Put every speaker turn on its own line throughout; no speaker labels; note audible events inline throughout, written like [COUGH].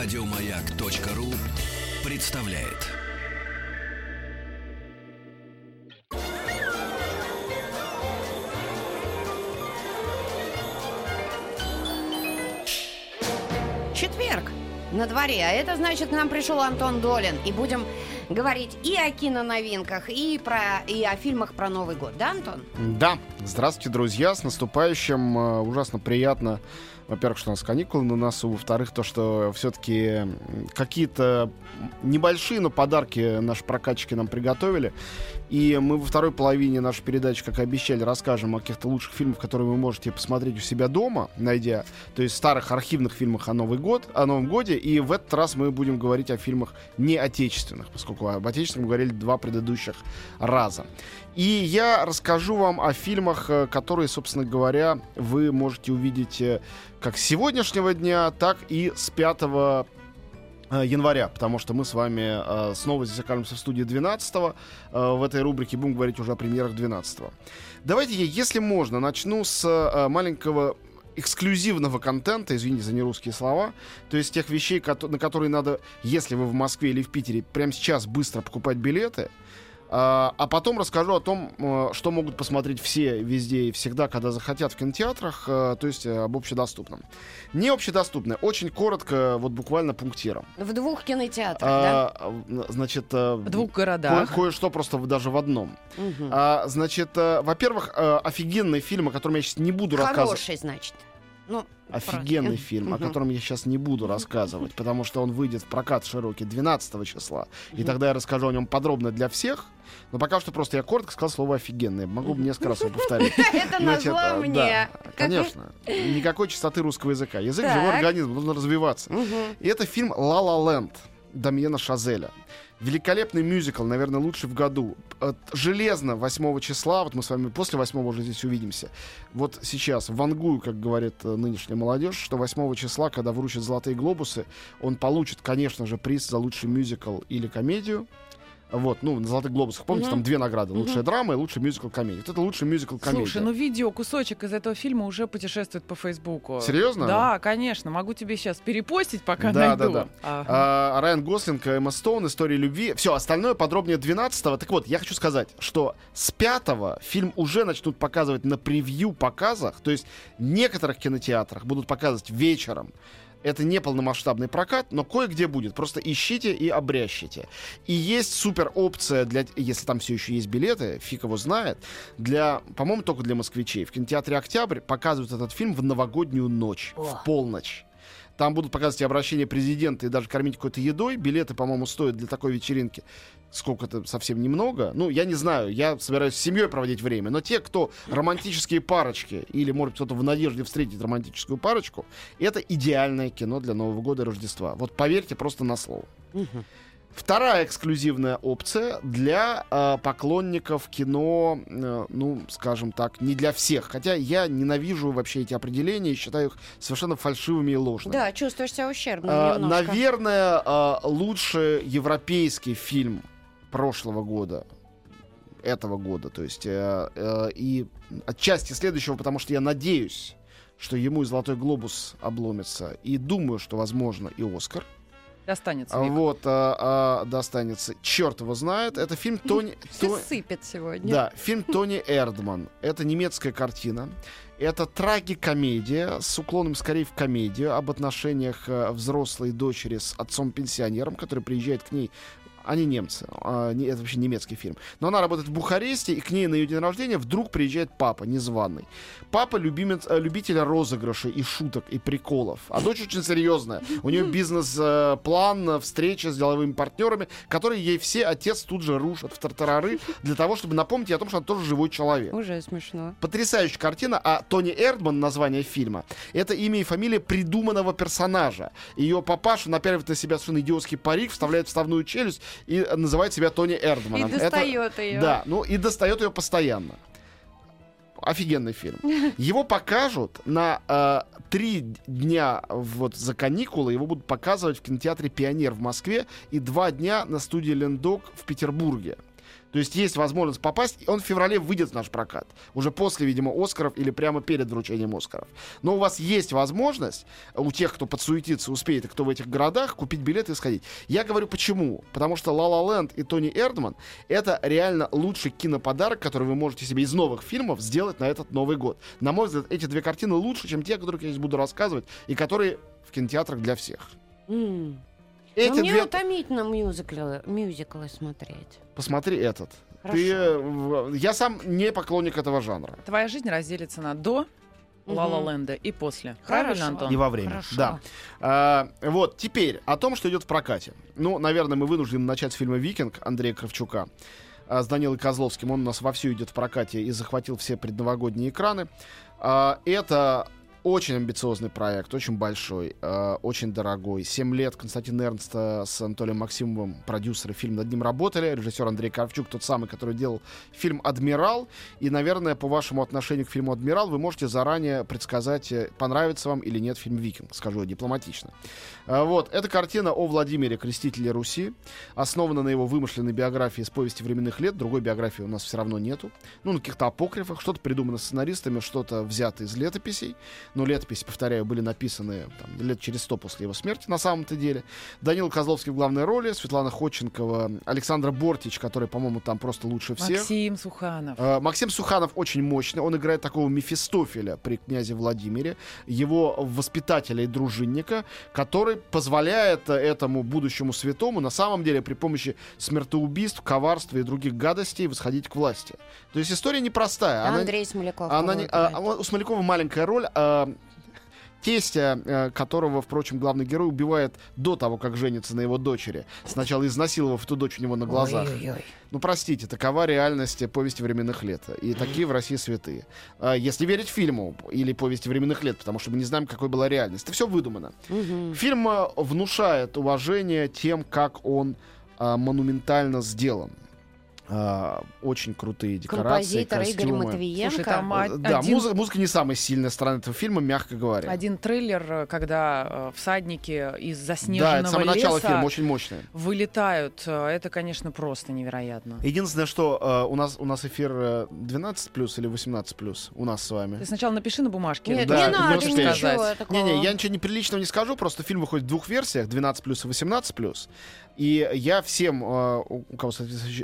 Радиомаяк.ру представляет.
Четверг на дворе, а это значит, к нам пришел Антон Долин, и будем говорить и о киноновинках, и, про, и о фильмах про Новый год, да, Антон?
Да, здравствуйте, друзья, с наступающим, Э, ужасно приятно, во-первых, что у нас каникулы на носу, во-вторых, то, что все-таки какие-то небольшие, но подарки наши прокатчики нам приготовили, и мы во второй половине нашей передачи, как и обещали, расскажем о каких-то лучших фильмах, которые вы можете посмотреть у себя дома, найдя, то есть старых архивных фильмах о Новый год, о Новом годе, и в этот раз мы будем говорить о фильмах не отечественных, поскольку об отечественных мы говорили два предыдущих раза. И я расскажу вам о фильмах, э, которые, собственно говоря, вы можете увидеть э, как с сегодняшнего дня, так и с 5 э, января, потому что мы с вами э, снова здесь окажемся в студии 12 э, в этой рубрике будем говорить уже о премьерах 12 Давайте я, если можно, начну с э, маленького эксклюзивного контента, извините за нерусские слова, то есть тех вещей, на которые надо, если вы в Москве или в Питере, прямо сейчас быстро покупать билеты, а а потом расскажу о том, э, что могут посмотреть все везде и всегда, когда захотят в кинотеатрах, э, то есть э, об общедоступном. Не общедоступное, очень коротко, вот буквально пунктиром.
В двух кинотеатрах, да?
А, э, Значит,
В двух городах.
кое-что просто даже в одном.
Мгм.
А, значит, во-первых, э, офигенный фильм, о котором я сейчас не буду рассказывать.
Хороший, значит. Ну,
Офигенный
просто.
фильм, о котором я сейчас не буду рассказывать, потому что он выйдет в прокат широкий 12 числа. И тогда я расскажу о нем подробно для всех. Но пока что просто я коротко сказал слово офигенный. Могу несколько раз его повторить. [LAUGHS]
Это назло мне.
конечно. Никакой чистоты русского языка. Язык живой организм, должен развиваться. И это фильм «Ла Ла Ленд» Дамьена Шазеля. Великолепный мюзикл, наверное, лучший в году. Железно 8 числа, вот мы с вами после 8 уже здесь увидимся. Вот сейчас вангую, как говорит э, нынешняя молодежь, что 8 числа, когда вручат «Золотые глобусы», он получит, конечно же, приз за лучший мюзикл или комедию. Вот, ну, на «Золотых глобусах», помните,
Мгм.
там две награды. Лучшая драма и лучший мюзикл комедия. Вот это лучший мюзикл комедия.
Слушай, ну видео, кусочек из этого фильма уже путешествует по Фейсбуку.
Серьезно?
Да, конечно. Могу тебе сейчас перепостить, пока
Да,
найду.
да, да.
Ага.
А, Райан Гослинг, Эмма Стоун, История любви. Все, остальное подробнее 12 Так вот, я хочу сказать, что с 5 фильм уже начнут показывать на превью показах, то есть в некоторых кинотеатрах будут показывать вечером. Это не полномасштабный прокат, но кое-где будет. Просто ищите и обрящите. И есть супер опция для, если там все еще есть билеты, фиг его знает, для, по-моему, только для москвичей. В кинотеатре «Октябрь» показывают этот фильм в новогоднюю ночь, в полночь. Там будут показывать и обращение президента и даже кормить какой-то едой. Билеты, по-моему, стоят для такой вечеринки сколько-то совсем немного. Ну, я не знаю, я собираюсь с семьей проводить время. Но те, кто романтические парочки, или, может, кто-то в надежде встретить романтическую парочку, это идеальное кино для Нового года и Рождества. Вот поверьте просто на слово. Вторая эксклюзивная опция для э, поклонников кино, э, ну, скажем так, не для всех. Хотя я ненавижу вообще эти определения и считаю их совершенно фальшивыми и ложными.
Да, чувствуешь себя ущербным
А,
немножко.
наверное, а, лучший европейский фильм прошлого года, этого года, то есть э, э, и отчасти следующего, потому что я надеюсь, что ему и Золотой глобус обломится, и думаю, что возможно и Оскар.
Достанется.
А,
Вик.
Вот а, а, достанется. Черт его знает. Это фильм Тони.
Все
То-
сыпет сегодня.
да, [LAUGHS] фильм Тони Эрдман. Это немецкая картина. Это трагикомедия с уклоном скорее в комедию об отношениях э, взрослой дочери с отцом-пенсионером, который приезжает к ней они немцы, а, не- это вообще немецкий фильм. Но она работает в Бухаресте, и к ней на ее день рождения вдруг приезжает папа, незваный. Папа любимец, э, любителя розыгрышей и шуток, и приколов. А дочь очень серьезная. У нее бизнес-план, э, встреча с деловыми партнерами, которые ей все отец тут же рушат в тартарары для того, чтобы напомнить ей о том, что она тоже живой человек.
Уже смешно.
Потрясающая картина, а Тони Эрдман, название фильма, это имя и фамилия придуманного персонажа. Ее папаша напяливает на себя совершенно идиотский парик, вставляет вставную челюсть и называет себя Тони
И
Эрдманом. Это-
достает ее.
да, ну и достает ее постоянно. Офигенный фильм. [LAUGHS] Его покажут на э, три дня вот за каникулы. Его будут показывать в кинотеатре Пионер в Москве и два дня на студии Лендок в Петербурге. То есть есть возможность попасть, и он в феврале выйдет в наш прокат. Уже после, видимо, Оскаров или прямо перед вручением Оскаров. Но у вас есть возможность, у тех, кто подсуетится, успеет, и кто в этих городах, купить билеты и сходить. Я говорю почему. Потому что «Ла Ла Ленд» и Тони Эрдман — это реально лучший киноподарок, который вы можете себе из новых фильмов сделать на этот Новый год. На мой взгляд, эти две картины лучше, чем те, о которых я здесь буду рассказывать, и которые в кинотеатрах для всех.
М.
Эти
Но мне
две...
утомительно мюзиклы, мюзиклы смотреть.
Посмотри этот.
Хорошо.
Ты, я сам не поклонник этого жанра.
Твоя жизнь разделится на до
Мгм.
Ла Ленда и после.
Хорошо.
Правильно, Антон?
И во время.
Хорошо.
Да. А, вот, теперь о том, что идет в прокате. Ну, наверное, мы вынуждены начать с фильма «Викинг» Андрея Кравчука а, с Данилой Козловским. Он у нас вовсю идет в прокате и захватил все предновогодние экраны. А, это очень амбициозный проект, очень большой, э, очень дорогой. Семь лет Константин Эрнст э, с Анатолием Максимовым, продюсеры фильм над ним работали. Режиссер Андрей Кравчук, тот самый, который делал фильм «Адмирал». И, наверное, по вашему отношению к фильму «Адмирал» вы можете заранее предсказать, э, понравится вам или нет фильм «Викинг», скажу дипломатично. Э, Вот, это картина о Владимире Крестителе Руси, основана на его вымышленной биографии из повести временных лет. Другой биографии у нас все равно нету. Ну, на каких-то апокрифах. Что-то придумано сценаристами, что-то взято из летописей. Но летописи, повторяю, были написаны там, лет через сто после его смерти на самом-то деле. Данил Козловский в главной роли, Светлана Ходченкова, Александр Бортич, который, по-моему, там просто лучше всех.
Максим Суханов.
Э, Максим Суханов очень мощный. Он играет такого Мефистофеля при князе Владимире, его воспитателя и дружинника, который позволяет этому будущему святому на самом деле при помощи смертоубийств, коварства и других гадостей восходить к власти. То есть история непростая. Она-
Андрей Смоляков.
она не-
играет?
а, у Смолякова маленькая роль. а, Тестя, э, которого, впрочем, главный герой убивает до того, как женится на его дочери. Сначала изнасиловав эту дочь у него на глазах.
Ой-ой-ой.
Ну, простите, такова реальность повести временных лет. И такие в России святые. А, Если верить фильму или повести временных лет, потому что мы не знаем, какой была реальность. Это все выдумано. Фильм а, внушает уважение тем, как он а, монументально сделан. А, очень крутые декорации,
Композитор Игорь
костюмы.
Матвиенко.
Слушай, там
Э,
а-
Да,
один,
музы- музыка не самая сильная сторона этого фильма, мягко говоря.
один трейлер, э, когда э, всадники из
да,
заснеженного
это самое
леса
начало фильма очень мощное.
вылетают. Это, конечно, просто невероятно.
Единственное, что э, у нас у нас эфир э, 12 плюс или 18 плюс у нас с вами.
Ты сначала напиши на бумажке.
Нет,
Да,
не надо ничего такого.
Не-не, я ничего неприличного не скажу, просто фильм выходит в двух версиях, 12 плюс и 18 плюс. И я всем, э, у кого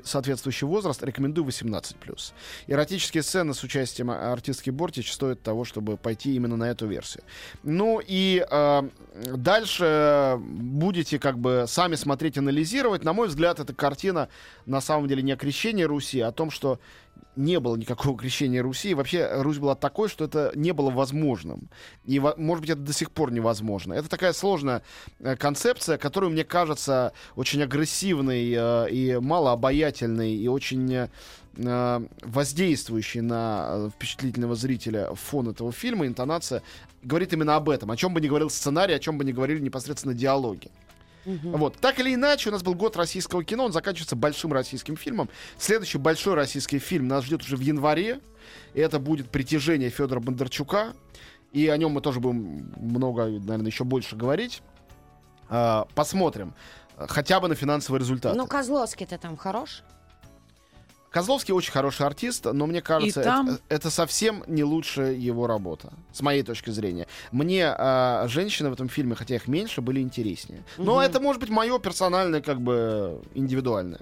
соответствующий, соответствующий возраст, рекомендую 18 плюс. Эротические сцены с участием а- артистки Бортич стоят того, чтобы пойти именно на эту версию. Ну и э, дальше будете как бы сами смотреть, анализировать. На мой взгляд, эта картина на самом деле не о крещении Руси, а о том, что не было никакого крещения Руси. И вообще Русь была такой, что это не было возможным. И, может быть, это до сих пор невозможно. Это такая сложная э, концепция, которую, мне кажется, очень агрессивной э, и малообаятельной, и очень э, воздействующей на впечатлительного зрителя фон этого фильма, интонация, говорит именно об этом. О чем бы ни говорил сценарий, о чем бы ни говорили непосредственно диалоги. Вот. Так или иначе, у нас был год российского кино, он заканчивается большим российским фильмом. Следующий большой российский фильм нас ждет уже в январе. И это будет «Притяжение» Федора Бондарчука. И о нем мы тоже будем много, наверное, еще больше говорить. А, посмотрим. Хотя бы на финансовые результаты.
Ну, Козловский-то там хорош.
Козловский очень хороший артист, но мне кажется,
там-
это, это совсем не лучшая его работа, с моей точки зрения. Мне а, женщины в этом фильме, хотя их меньше, были интереснее. Но
Мгм.
это может быть мое персональное, как бы индивидуальное.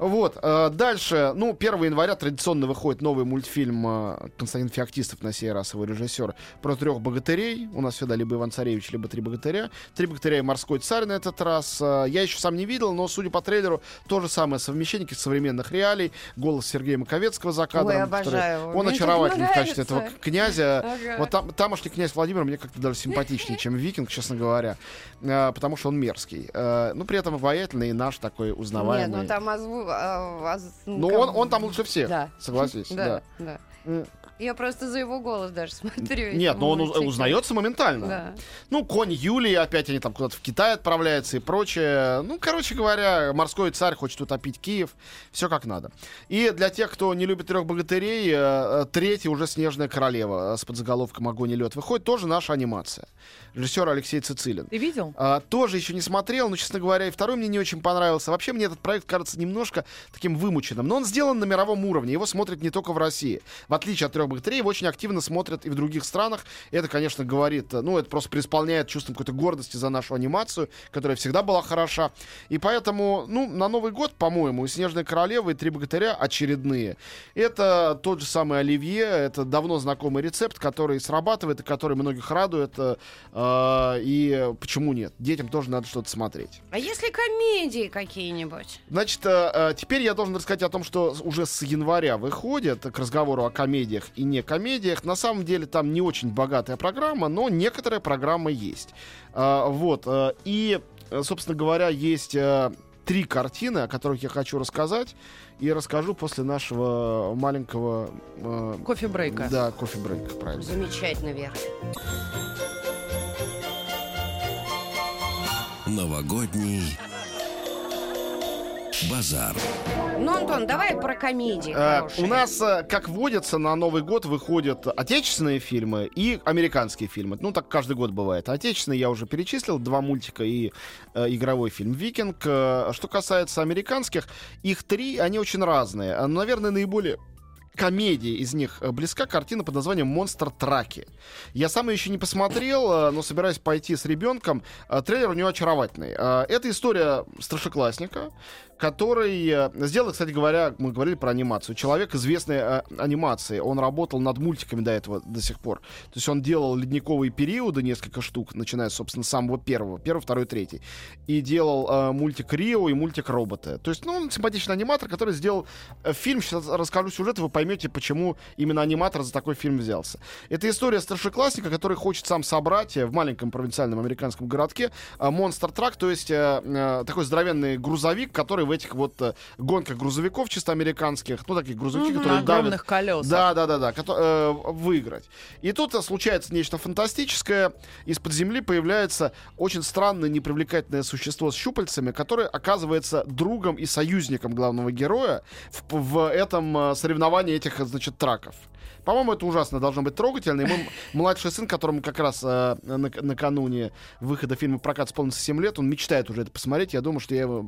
Вот, э, дальше, ну, 1 января традиционно выходит новый мультфильм э, Константин Феоктистов, на сей раз его режиссер, про трех богатырей. У нас всегда либо Иван Царевич, либо три богатыря. Три богатыря и морской царь на этот раз. Э, Я еще сам не видел, но, судя по трейлеру, то же самое совмещение современных реалий. Голос Сергея Маковецкого за кадром.
Ой,
который-
обожаю его.
Он
Мне так
очаровательный в качестве этого князя.
Ага.
Вот там, тамошний князь Владимир мне как-то даже симпатичнее, чем Викинг, честно говоря. Потому что он мерзкий. Ну, при этом обаятельный и наш такой
Нет,
узнаваемый.
ну там озву... а, оз-
Ну,
как-
он, он там лучше всех,
Да.
согласись. [LAUGHS]
Да,
да.
да. Я просто за его голос даже [LAUGHS] смотрю.
Нет, но он
мультики.
узнается моментально.
Да.
Ну, конь Юлии, опять они там куда-то в Китай отправляются и прочее. Ну, короче говоря, морской царь хочет утопить Киев. Все как надо. И для тех, кто не любит трех богатырей, э, э, третий уже Снежная королева э, с подзаголовком Огонь и лед выходит. Тоже наша анимация. Режиссер Алексей Цицилин.
Ты видел?
А, тоже еще не смотрел, но, честно говоря, и второй мне не очень понравился. Вообще мне этот проект кажется немножко таким вымученным. Но он сделан на мировом уровне. Его смотрят не только в России. В отличие от трех его очень активно смотрят и в других странах. И это, конечно, говорит, э, ну, это просто преисполняет чувством какой-то гордости за нашу анимацию, которая всегда была хороша. И поэтому, ну, на Новый год, по-моему, и «Снежная королева», и «Три богатыря» очередные. Это тот же самый оливье, это давно знакомый рецепт, который срабатывает и который многих радует. э, э, и почему нет? Детям тоже надо что-то смотреть.
А если комедии какие-нибудь?
Значит, э, э, теперь я должен рассказать о том, что уже с января выходит к разговору о комедиях и не комедиях. На самом деле там не очень богатая программа, но некоторая программа есть. Э, Вот. э, И, э, собственно говоря, есть э, три картины, о которых я хочу рассказать. И расскажу после нашего маленького... э,
Кофе-брейка.
Да, кофе-брейка, правильно.
Замечательно, Вера.
Новогодний базар.
Ну, Антон, давай про комедии
Э. У нас, э, как водится, на Новый год выходят отечественные фильмы и американские фильмы. Ну, так каждый год бывает. Отечественные я уже перечислил, два мультика и э, игровой фильм «Викинг». Э, Что касается американских, их три, они очень разные. Наверное, наиболее комедии из них э, близка картина под названием «Монстр Траки». Я сам ее еще не посмотрел, э, но собираюсь пойти с ребенком. Э, Трейлер у него очаровательный. Это история старшеклассника, который сделал, кстати говоря, мы говорили про анимацию. Человек известной анимации. Он работал над мультиками до этого, до сих пор. То есть он делал ледниковые периоды, несколько штук, начиная, собственно, с самого первого. Первый, второй, третий. И делал мультик Рио и мультик Роботы. То есть, ну, симпатичный аниматор, который сделал фильм. Сейчас расскажу сюжет, и вы поймете, почему именно аниматор за такой фильм взялся. Это история старшеклассника, который хочет сам собрать э, в маленьком провинциальном американском городке монстр трак, то есть э, э, такой здоровенный грузовик, который в этих вот э, гонках грузовиков чисто американских, ну, такие грузовики,
Мгм.
которые давят
колесах.
да, да, да, да, э, выиграть. И тут э, случается нечто фантастическое. Из-под земли появляется очень странное, непривлекательное существо с щупальцами, которое оказывается другом и союзником главного героя в, в этом э, соревновании этих, э, значит, траков. По-моему, это ужасно должно быть трогательно. И мой [LAUGHS] младший сын, которому как раз э, нак- накануне выхода фильма «Прокат» исполнится 7 лет, он мечтает уже это посмотреть. Я думаю, что я его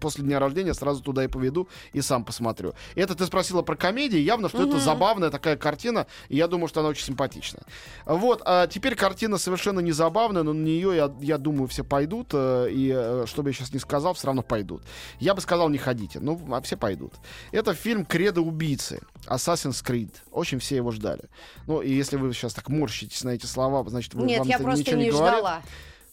после дня рождения сразу туда и поведу, и сам посмотрю. И это ты спросила про комедии. Явно, что это забавная такая картина, и я думаю, что она очень симпатичная. Вот, а теперь картина совершенно не забавная, но на нее, я, я думаю, все пойдут, э, и э, что бы я сейчас не сказал, все равно пойдут. Я бы сказал, не ходите, ну, а все пойдут. Это фильм «Кредо убийцы», Assassin's Creed. Очень все его ждали. Ну, и если вы сейчас так морщитесь на эти слова, значит, вы,
Нет,
вам
я
это
просто
ничего
не
не говорит.
ждала.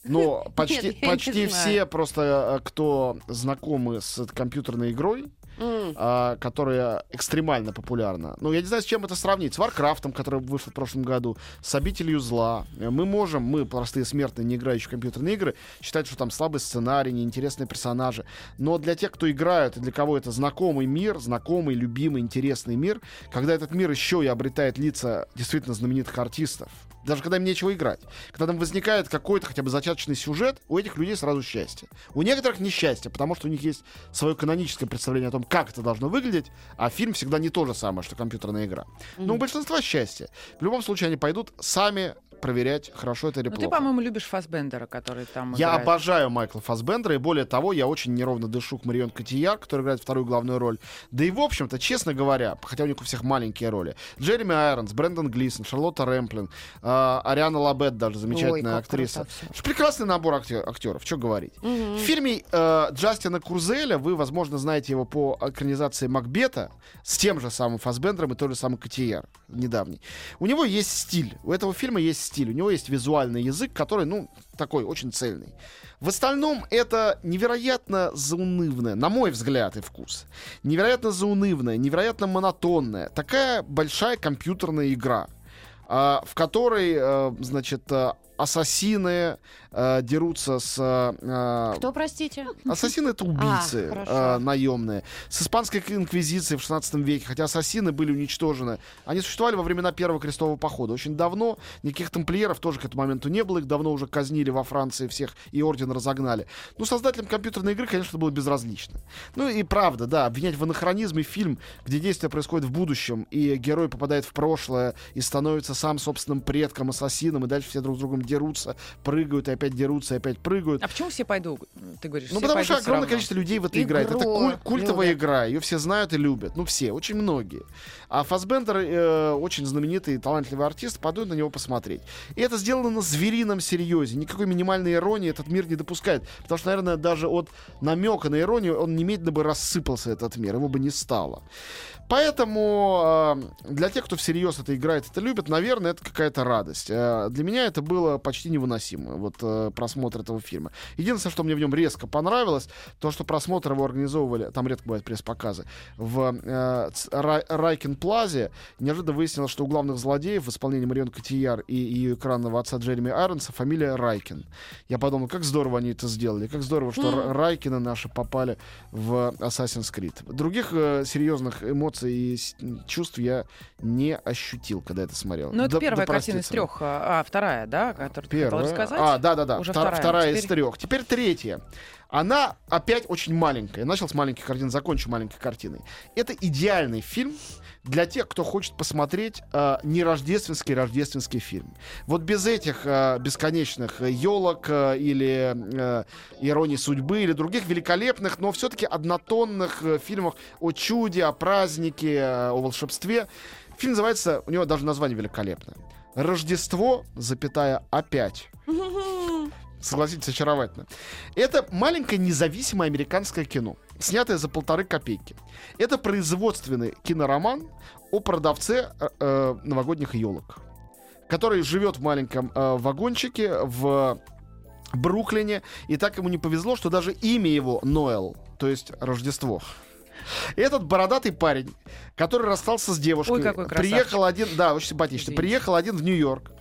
Но [LAUGHS] почти,
я не
почти все просто, э, кто знакомы с компьютерной игрой,
М.
а, которая экстремально популярна. Ну, я не знаю, с чем это сравнить. С Варкрафтом, который вышел в прошлом году, с Обителью зла. Э, Мы можем, мы, простые смертные, не играющие в компьютерные игры, считать, что там слабый сценарий, неинтересные персонажи. Но для тех, кто играют, и для кого это знакомый мир, знакомый, любимый, интересный мир, когда этот мир еще и обретает лица действительно знаменитых артистов, даже когда им нечего играть. Когда там возникает какой-то хотя бы зачаточный сюжет, у этих людей сразу счастье. У некоторых несчастье, потому что у них есть свое каноническое представление о том, как это должно выглядеть, а фильм всегда не то же самое, что компьютерная игра. Но у большинства счастье. В любом случае они пойдут сами проверять, хорошо это или
Ну,
плохо.
ты, по-моему, любишь Фасбендера, который там
Я
играет.
обожаю Майкла Фасбендера, и более того, я очень неровно дышу к Марион Котияр, который играет вторую главную роль. Да и, в общем-то, честно говоря, хотя у них у всех маленькие роли, Джереми Айронс, Брэндон Глисон, Шарлотта Рэмплинг, э, Ариана Лабед даже, замечательная
Ой,
актриса. Прекрасный набор акте- актеров, что говорить. В фильме э, Джастина Курзеля, вы, возможно, знаете его по экранизации Макбета, с тем же самым Фасбендером и той же самой Котийяр, недавний. У него есть стиль, у этого фильма есть стиль, у него есть визуальный язык, который, ну, такой очень цельный. В остальном это невероятно заунывная, на мой взгляд и вкус, невероятно заунывная, невероятно монотонная, такая большая компьютерная игра, а, в которой, э, значит, э, ассасины э, дерутся с... э,
Кто, простите?
Ассасины это убийцы
А,
э, наемные. С испанской инквизицией в 16 веке, хотя ассасины были уничтожены, они существовали во времена Первого крестового похода. Очень давно никаких тамплиеров тоже к этому моменту не было, их давно уже казнили во Франции всех и орден разогнали. Ну, создателям компьютерной игры, конечно, это было безразлично. Ну и правда, да, обвинять в анахронизме фильм, где действие происходит в будущем, и герой попадает в прошлое и становится сам собственным предком, ассасином, и дальше все друг с другом дерутся, прыгают, и опять дерутся, и опять прыгают.
А почему все пойдут, ты говоришь?
Ну, потому что огромное
равно?
количество людей в это
Игру
играет. Это куль- культовая
любят.
игра. Ее все знают и любят. Ну, все, очень многие. А Фасбендер э, очень знаменитый и талантливый артист, пойдут на него посмотреть. И это сделано на зверином серьезе. Никакой минимальной иронии этот мир не допускает. Потому что, наверное, даже от намека на иронию он немедленно бы рассыпался, этот мир. Его бы не стало. Поэтому э, для тех, кто всерьез это играет, это любит, наверное, это какая-то радость. Э, для меня это было почти невыносимо, вот э, просмотр этого фильма. Единственное, что мне в нем резко понравилось, то, что просмотр его организовывали, там редко бывают пресс-показы, в э, Рай- Райкин Плазе. Неожиданно выяснилось, что у главных злодеев в исполнении Марион Котияр и ее экранного отца Джереми Айронса фамилия Райкин. Я подумал, как здорово они это сделали, как здорово, что Р- Райкины наши попали в Assassin's Creed. Других э, серьезных эмоций и чувств я не ощутил, когда это смотрел.
Ну, это
Да-
первая
да
картина из трех. А, а, вторая, да, которую ты
Первая.
рассказать?
А, да, да, да.
Уже
Втор-
вторая.
вторая из
Теперь-
трех. Теперь третья. Она опять очень маленькая. Начал с маленьких картин, закончу маленькой картиной. Это идеальный фильм для тех, кто хочет посмотреть э, не рождественский рождественский фильм. Вот без этих э, бесконечных елок или э, иронии судьбы или других великолепных, но все-таки однотонных э, фильмов о чуде, о празднике, э, о волшебстве. Фильм называется, у него даже название великолепное. Рождество, запятая, опять. Согласитесь, очаровательно. Это маленькое независимое американское кино, снятое за полторы копейки. Это производственный кинороман о продавце э, э, новогодних елок, который живет в маленьком э, вагончике в Бруклине, и так ему не повезло, что даже имя его Ноэл, то есть Рождество. Этот бородатый парень, который расстался с девушкой,
Ой,
приехал один, да, очень симпатичный,
Извините.
приехал один в Нью-Йорк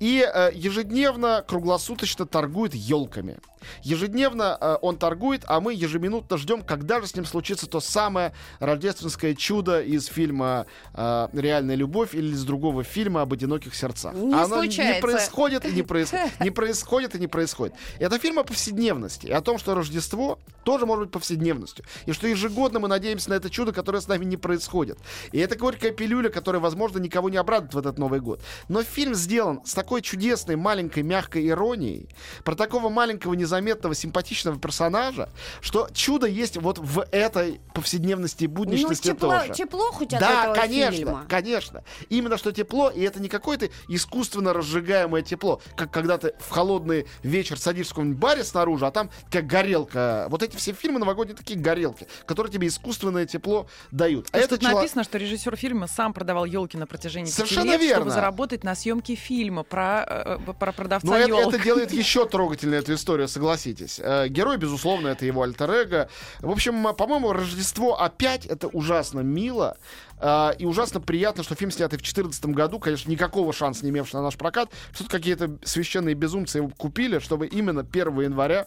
и э, ежедневно, круглосуточно торгует елками. Ежедневно э, он торгует, а мы ежеминутно ждем, когда же с ним случится то самое рождественское чудо из фильма э, «Реальная любовь» или из другого фильма об одиноких сердцах.
Не
Оно
случается.
не происходит и [LAUGHS] не происходит. Не происходит и не происходит. Это фильм о повседневности. И о том, что Рождество тоже может быть повседневностью. И что ежегодно мы надеемся на это чудо, которое с нами не происходит. И это горькая пилюля, которая, возможно, никого не обрадует в этот Новый год. Но фильм сделан с такой чудесной, маленькой, мягкой иронией про такого маленького, незаметного, симпатичного персонажа, что чудо есть вот в этой повседневности и
Ну,
будничности
тепло,
тоже.
тепло хоть от
Да,
этого
конечно,
фильма.
конечно. Именно что тепло, и это не какое-то искусственно разжигаемое тепло, как когда ты в холодный вечер садишься в каком-нибудь баре снаружи, а там как горелка. Вот эти все фильмы новогодние такие горелки, которые тебе искусственное тепло дают. А это
тут
чело-
написано, что режиссер фильма сам продавал елки на протяжении
Совершенно
лет,
верно.
чтобы заработать на съемке фильма про, э, э, про продавца
Но это,
елок.
это делает еще трогательнее эту историю, согласитесь. Э, Герой, безусловно, это его альтер В общем, э, по-моему, Рождество опять это ужасно мило. э, И ужасно приятно, что фильм снятый в 2014 году, конечно, никакого шанса не имевший на наш прокат, что-то какие-то священные безумцы его купили, чтобы именно 1 января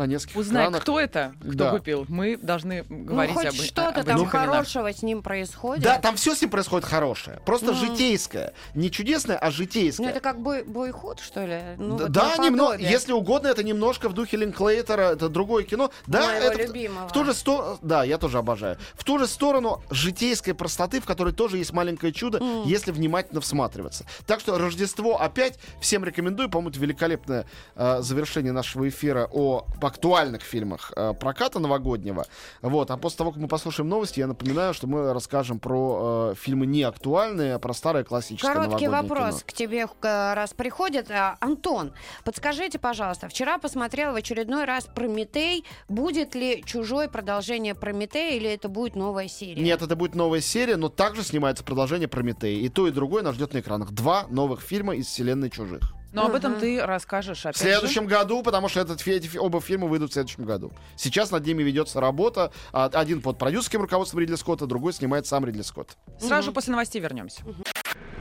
на нескольких
Узнай,
экранах...
кто это, кто
Да.
купил. Мы должны говорить
ну, хоть
об,
что-то
об
там хорошего с ним происходит.
Да, там все с ним происходит хорошее. Просто
Ну.
житейское. Не чудесное, а житейское.
Ну, это как бой, бойхуд, что ли? Ну,
Д-
вот
да, немного, если угодно, это немножко в духе Линклейтера, это другое кино. Да,
Моего
это в-
любимого.
в ту же сторону, да, я тоже обожаю. В ту же сторону житейской простоты, в которой тоже есть маленькое чудо, если внимательно всматриваться. Так что Рождество опять всем рекомендую. По-моему, это великолепное э, завершение нашего эфира о актуальных фильмах э, проката новогоднего. Вот, а после того, как мы послушаем новости, я напоминаю, что мы расскажем про э, фильмы не актуальные, а про старое классическое
Короткий вопрос
кино.
к тебе э, раз приходит. А, Антон, подскажите, пожалуйста, вчера посмотрел в очередной раз Прометей. Будет ли чужое продолжение Прометея или это будет новая серия?
Нет, это будет новая серия, но также снимается продолжение Прометея. И то, и другое нас ждет на экранах. Два новых фильма из вселенной чужих.
Но об этом ты расскажешь опять
В следующем году, потому что этот, фи- эти фи- оба фильма выйдут в следующем году. Сейчас над ними ведется работа. А, Один под продюсерским руководством Ридли Скотта, другой снимает сам Ридли Скотт.
же. Сразу же после новостей вернемся.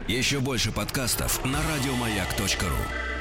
Еще больше подкастов на радиомаяк.ру.